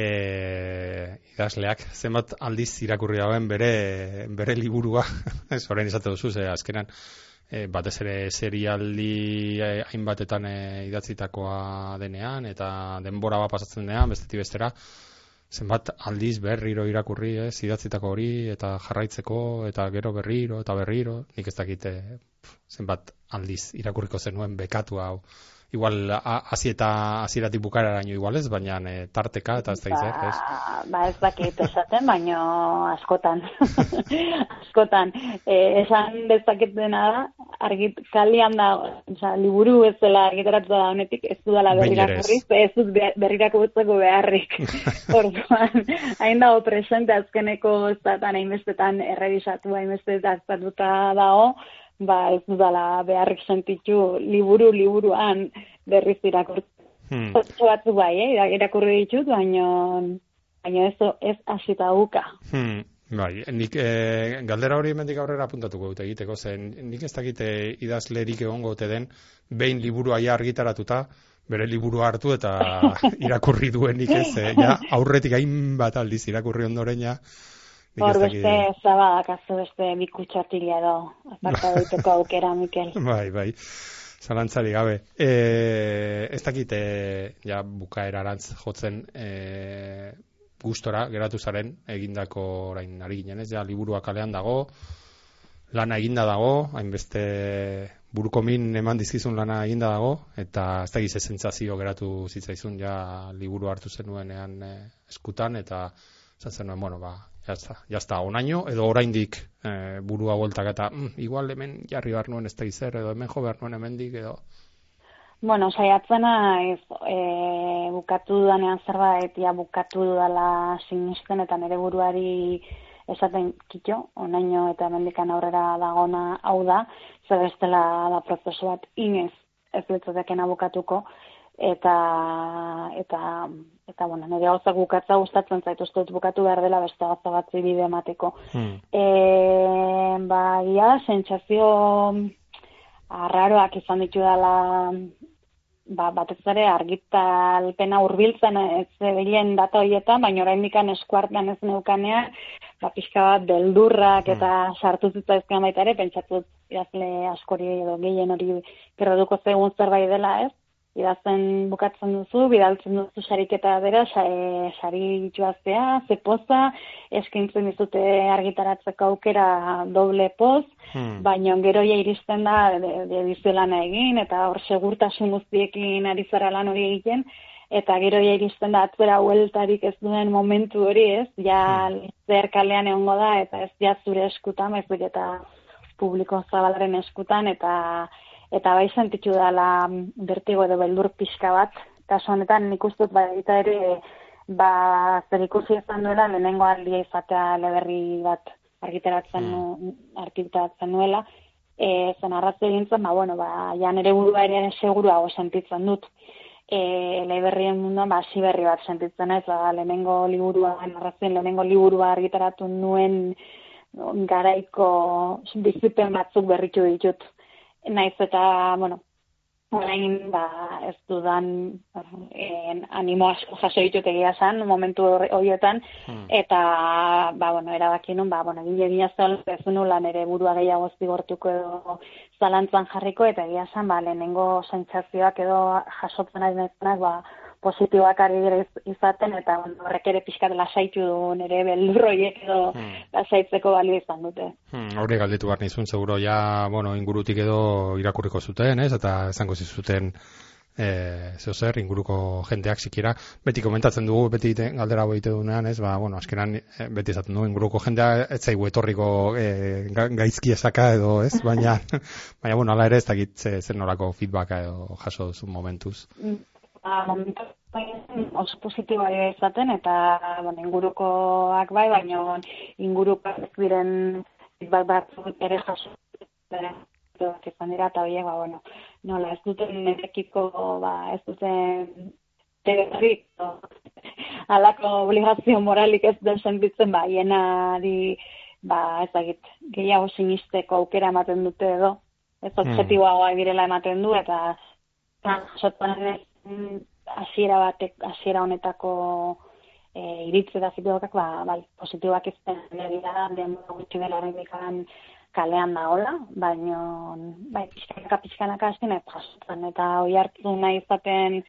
idazleak zenbat aldiz irakurri dauen bere, bere liburua, ez horrein izate duzu, ze azkenean e, batez ere serialdi hainbatetan e, idatzitakoa denean, eta denbora bat pasatzen denean, bestetik bestera, zenbat aldiz berriro irakurri, ez, idatzitako hori, eta jarraitzeko, eta gero berriro, eta berriro, nik ez dakite zenbat aldiz irakurriko zenuen bekatu hau igual hasi eta hasieratik bukararaino igual ez, baina e, tarteka eta ez da izan, ez? Ba, ez dakit esaten, baina askotan. askotan. E, esan dezaket dena da, argit, kalian da, oza, liburu ez dela argitaratu da honetik, ez du dela berrirakurri, ez dut berrirako betzeko beharrik. Orduan, hain dago presente azkeneko zatan, hainbestetan errebisatu, hainbestetan dago, ba ez dudala beharrik sentitu liburu liburuan berriz irakurtzen. Hmm. batzu bai, eh, irakurri ditut, baina baina ez ez hasita uka. Hmm. Bai, nik e, galdera hori hemendik aurrera apuntatuko dut egiteko zen nik ez dakite idazlerik egongo ote den behin liburua ja argitaratuta bere liburu hartu eta irakurri duenik ez, eh, ja aurretik hainbat aldiz irakurri ondoreina Hor beste zabadak azu beste bikutxatila edo, aparta dutuko aukera, Mikel. bai, bai, zalantzari gabe. E, ez dakite, ja, bukaera arantz jotzen, e, gustora geratu zaren egindako orain ari ginen, ez? Ja, liburua kalean dago, lana eginda dago, hainbeste buruko min eman dizkizun lana eginda dago, eta ez da gize sentsazio geratu zitzaizun ja liburu hartu zenuenean e, eskutan, eta zatzen nuen, bueno, ba, jazta, jazta, onaino, edo oraindik e, burua voltak eta mm, igual hemen jarri behar nuen ez da edo hemen jo behar nuen hemendik, edo... Bueno, saiatzena ez e, bukatu dudanean zerbait ja bukatu dudala sinisten eta nire buruari esaten kitxo, onaino eta mendikan aurrera dagona hau da, zer bestela da prozesu bat inez ez litzateken bukatuko, eta eta eta bueno, nire gauza bukatza gustatzen zaitu uste dut bukatu behar dela beste gauza bat bide emateko. Hmm. E, ba, ia, sentsazio arraroak izan ditu dela ba, batez ere argitalpena hurbiltzen ez zebilen data horietan, baina oraindik eskuartean ez neukanean, ba, pixka bat beldurrak eta sartu zitzaizkian baita ere, pentsatu idazle askori edo gehien hori kerroduko zegun zerbait dela ez, idazten bukatzen duzu, bidaltzen duzu sariketa bera, e, sari itxuaztea, ze poza, eskintzen dizute argitaratzeko aukera doble poz, hmm. baina gero ja iristen da de, de lana egin, eta hor segurtasun guztiekin ari zara lan hori egiten, eta gero ja iristen da atzera hueltarik ez duen momentu hori ez, ja hmm. zer kalean egongo da, eta ez ja zure eskutan, ez eta publiko zabalaren eskutan, eta eta bai sentitu dela bertigo edo beldur pixka bat, kasu honetan nik ustut baita ere ba zer ikusi izan duela lehenengo aldia izatea leberri bat argiteratzen mm. argiteratzen nuela, e, zen arratze egin ba, bueno, ba, ja nere burua ere seguruago sentitzen dut. E, leberrien munduan, ba, berri bat sentitzen ez, ba, lehenengo liburua, narrazien lehenengo liburua argitaratu nuen garaiko bizipen batzuk berritu ditut naiz eta, bueno, orain ba, ez dudan en, animo asko jaso ditut egia zan, momentu horietan, hmm. eta, ba, bueno, erabaki nun, ba, bueno, egin egin azal, ez nulan ere burua gehiago zigortuko edo zalantzan jarriko, eta egia zan, ba, lehenengo sentsazioak edo jasotzen ari ba, positiboak ari dira izaten, eta horrek ere pixkat lasaitu du nire beldurroiek edo hmm. lasaitzeko balio izan dute. Hmm, Horre galdetu behar nizun, seguro, ja, bueno, ingurutik edo irakurriko zuten, ez? Eta esango zizuten, e, zeo zer, inguruko jendeak zikira, beti komentatzen dugu, beti galdera boite dunean, ez, ba, bueno, askeran eh, beti esaten dugu, inguruko jendea ez zaigu etorriko e, gaizki esaka edo, ez, baina, baina, bueno, ala ere ez dakit zer norako feedbacka edo jaso duzu momentuz. Ba, momentu oso positiboa izaten, eta bueno, ingurukoak bai, baina ingurukoak diren bat bat ere jaso izan dira, eta horiek, ba, bueno, nola, ez duten nekiko, ba, ez duten teberrik, alako obligazio moralik ez den sentitzen, ba, hiena ba, ez dakit, gehiago sinisteko aukera ematen dute edo, ez hmm. objetiboa direla ematen du, eta jasotan hasiera batek hasiera honetako eh iritze da feedbackak ba bai positiboak izan dira den gutxi dela horrekan kalean da hola baino bai pizkanaka pizkanaka hasten ez jasotzen eta oi hartu nahi izaten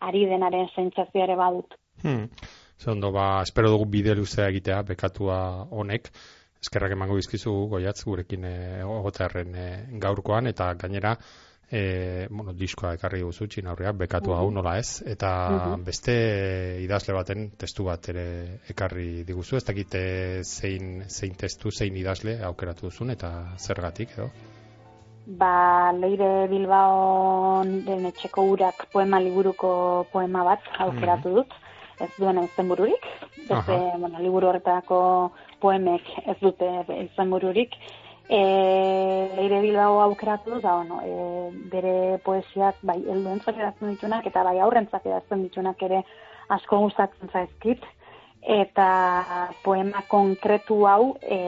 ari denaren sentsazio ere badut hmm. Zondo, ba, espero dugu bide luzea egitea, bekatua honek, eskerrak emango bizkizu goiatz gurekin e, gaurkoan, eta gainera, e, bueno, diskoa ekarri guzu txinaurria, bekatu hau mhm. nola ez, eta mhm. beste idazle baten testu bat ere ekarri diguzu, ez dakite zein, zein testu, zein idazle aukeratu duzun, eta zergatik edo? Ba, leire Bilbao den etxeko urak poema liburuko poema bat aukeratu dut, ez duena izen bururik, beste, bueno, liburu horretako poemek ez dute izen bururik, e, leire bilbao aukeratu da, bueno, e, bere poesiak bai helduentzak edazten ditunak eta bai aurrentzak edazten ditunak ere asko gustatzen zaizkit eta poema konkretu hau e,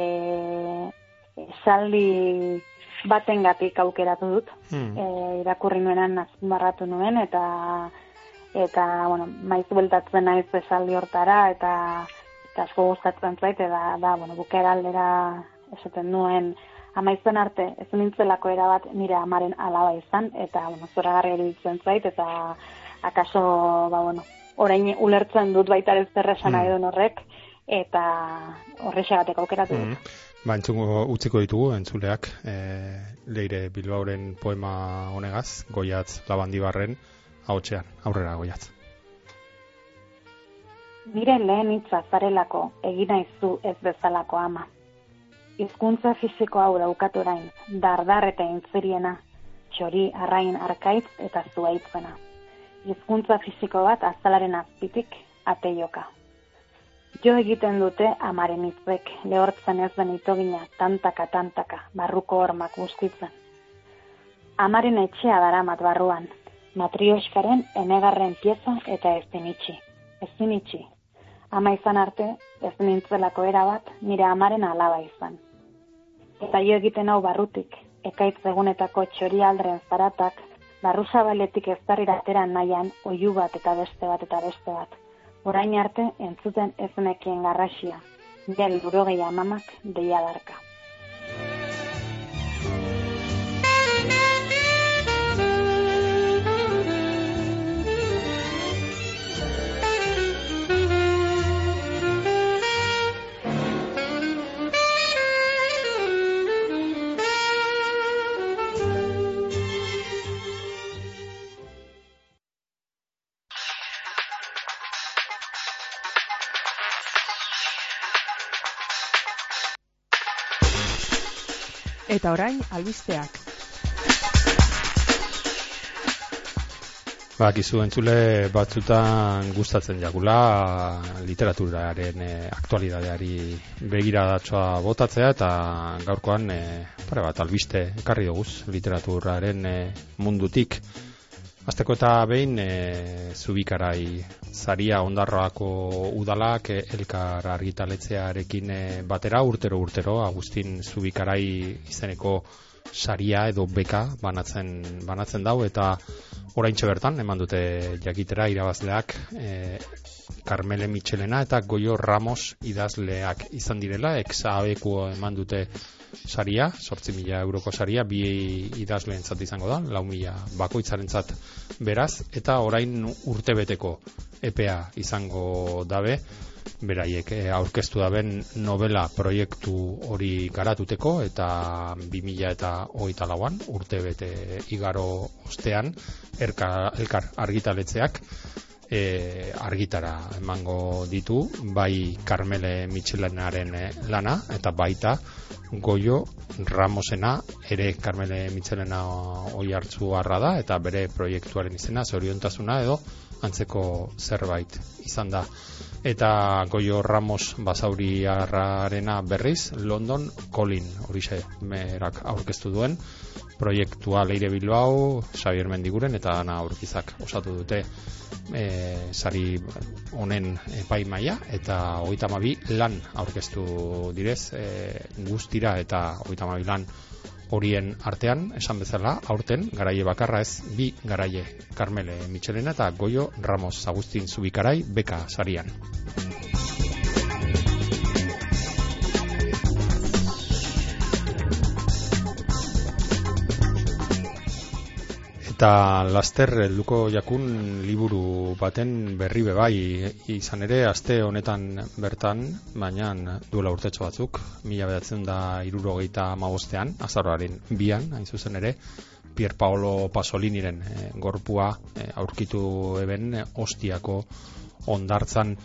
esaldi batengatik aukeratu dut hmm. e, irakurri nuenan azmarratu nuen eta eta bueno, maiz beltatzen naiz esaldi hortara eta, eta asko gustatzen zait eta da, bueno, bukera aldera esaten nuen amaitzen arte ez nintzelako erabat nire amaren alaba izan eta bueno, zora garri zait eta akaso ba, bueno, orain ulertzen dut baita ez zerresan mm. edo horrek eta horrexagatek aukeratu dut. Mm. Ba, entzungo utziko ditugu, entzuleak, e, leire Bilbaoren poema honegaz, goiatz labandibarren, hau aurrera goiatz. Nire lehen hitza zarelako, egina izu ez bezalako ama hizkuntza fisiko hau daukat orain, dardar eta intzeriena, txori, arrain, arkaitz eta zuaitzena. Hizkuntza fisiko bat azalaren azpitik ateioka. Jo egiten dute amaren hitzek lehortzen ez den itogina tantaka tantaka barruko hormak guztitzen. Amaren etxea daramat barruan, matrioskaren enegarren pieza eta ezin itxi. Ezin itxi. Ama izan arte, ez nintzelako erabat, nire amaren alaba izan. Eta jo egiten hau barrutik, ekaitz egunetako txori aldren zaratak, barru zabaletik ez nahian, oiu bat eta beste bat eta beste bat. Orain arte, entzuten ez nekien garrasia. Del burogei amamak deia darka. Eta orain, albisteak. Bakizu entzule batzutan gustatzen jakula literaturaren e, aktualidadeari begiradatsoa botatzea eta gaurkoan e, pare bat albiste ekarri duguz literaturaren e, mundutik. Azteko eta behin e, zubikarai zaria ondarroako udalak e, elkar argitaletzearekin e, batera urtero urtero Agustin zubikarai izeneko saria edo beka banatzen, banatzen dau eta oraintxe bertan eman dute jakitera irabazleak e, Carmele Michelena eta Goyo Ramos idazleak izan direla, ex eman dute saria, sortzi mila euroko saria, bi idazleen izango da, lau mila bakoitzaren zat beraz, eta orain urtebeteko EPA izango dabe, beraiek e, aurkeztu daben novela proiektu hori garatuteko, eta bi mila eta hogeita lauan, urte bete igaro ostean, erka, elkar argitaletzeak, e, argitara emango ditu, bai Carmele Michelenaren e, lana, eta baita Goio Ramosena, ere Carmele Michelena oi hartzu harra da, eta bere proiektuaren izena, zoriontasuna edo, antzeko zerbait izan da. Eta Goio Ramos basauri harrarena berriz, London Colin, hori merak aurkeztu duen, proiektua leire Bilbao, Xavier Mendiguren eta Ana Urkizak osatu dute e, sari honen epai maila eta hogeita lan aurkeztu direz e, guztira eta hogeita lan horien artean, esan bezala, aurten, garaie bakarra ez, bi garaie, Carmele Michelena eta Goyo Ramos Agustin Zubikarai, beka sarian. Eta laster helduko jakun liburu baten berri bai. Izan ere aste honetan bertan, baina duela urtetxo batzuk, mila bedatzen da irurogeita magostean, azarroaren bian, hain zuzen ere, Pier Paolo Pasoliniren e, gorpua e, aurkitu eben e, ostiako ondartzan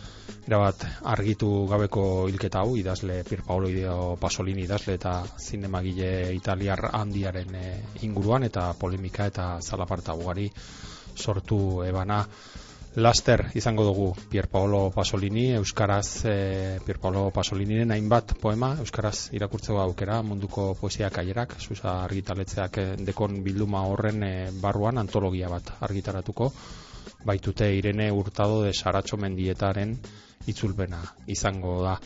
erabat argitu gabeko hilketa hau idazle Pier Paolo Ideo Pasolini idazle eta zinemagile italiar handiaren e, inguruan eta polemika eta zalaparta ugari sortu ebana. Laster izango dugu Pier Paolo Pasolini euskaraz e, Pier Paolo Pasoliniren hainbat poema euskaraz irakurtzeko aukera munduko poesia kaierak susa argitaletzeak e, dekon bilduma horren e, barruan antologia bat argitaratuko baitute Irene Hurtado de Saratxo Mendietaren itzulpena izango da.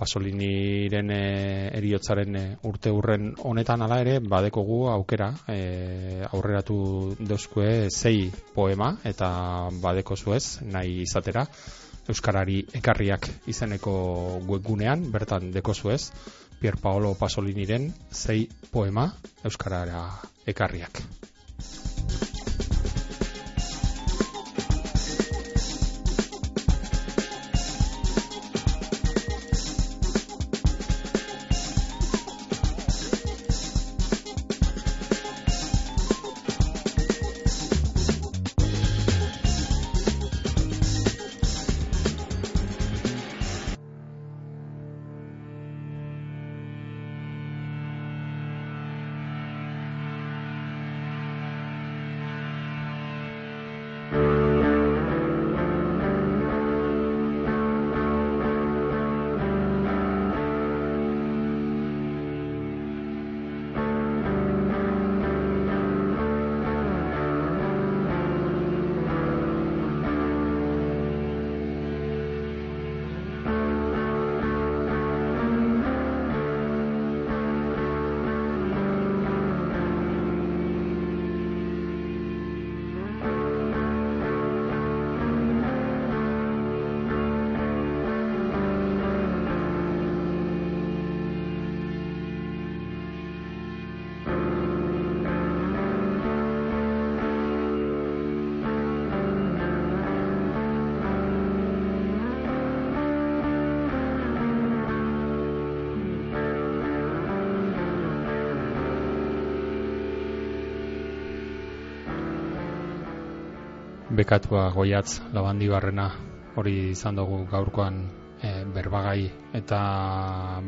Pasoliniren e, eriotzaren e, urte urren honetan ala ere badekogu aukera e, aurreratu deuskue zei poema eta badeko zuez nahi izatera Euskarari ekarriak izeneko webgunean bertan deko zuez Pier Paolo Pasoliniren zei poema Euskarara ekarriak. Bekatua goiatz labandibarrena hori izan dugu gaurkoan e, berbagai. Eta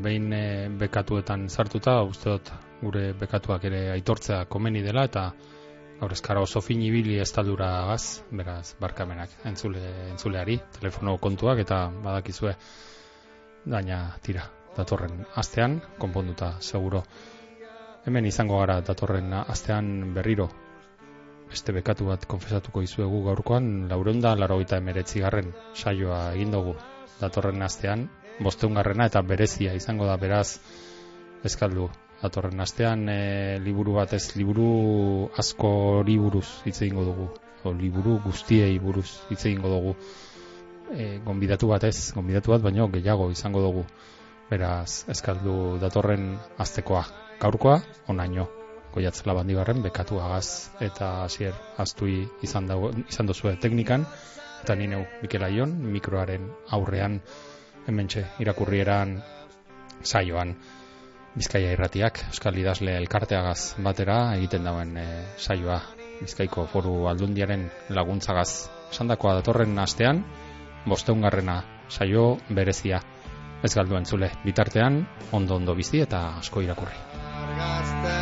behin e, bekatuetan sartuta uste dut gure bekatuak ere aitortzea komeni dela eta gaur eskara oso fin ibili estaldura gaz, beraz barkamenak entzule, entzuleari, telefono kontuak eta badakizue daina tira datorren astean konponduta seguro. Hemen izango gara datorren astean berriro beste bekatu bat konfesatuko izuegu gaurkoan laureunda larogeita emeretzi garren saioa egin dugu. Datorren astean bosteun garrena eta berezia izango da beraz eskaldu. Datorren astean e, liburu bat ez liburu asko buruz hitz egingo dugu. O liburu guztiei buruz hitz egingo dugu. E, gonbidatu bat ez gonbidatu bat baino gehiago izango dugu. Beraz eskaldu datorren astekoa. Gaurkoa onaino goiatz labandibarren bekatu agaz eta hasier astui izan dago izan dozue teknikan. Eta ni neu Mikel Aion mikroaren aurrean hementxe irakurrieran saioan. Bizkaia irratiak Euskal Idazle elkarteagaz batera egiten dauen e, saioa. Bizkaiko Foru Aldundiaren laguntzagaz. Esandakoa datorren astean bosteungarrena saio berezia. Ez galdu entzule bitartean ondo ondo bizi eta asko irakurri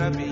Gotta be